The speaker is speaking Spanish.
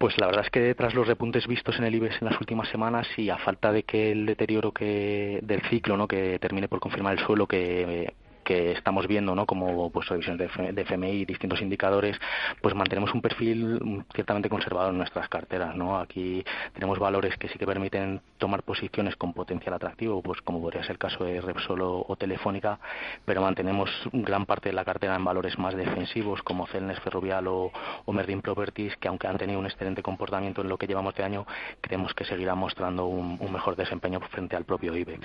Pues la verdad es que tras los repuntes vistos en el IBEX en las últimas semanas y a falta de que el deterioro que del ciclo, ¿no? que termine por confirmar el suelo que que estamos viendo, ¿no? como pues revisiones de, FMI y distintos indicadores, pues mantenemos un perfil ciertamente conservador en nuestras carteras, ¿no? Aquí tenemos valores que sí que permiten tomar posiciones con potencial atractivo, pues como podría ser el caso de Repsol o, Telefónica, pero mantenemos gran parte de la cartera en valores más defensivos como Celnes Ferrovial o, o Merdin Properties, que aunque han tenido un excelente comportamiento en lo que llevamos de año, creemos que seguirá mostrando un mejor desempeño frente al propio IBEX.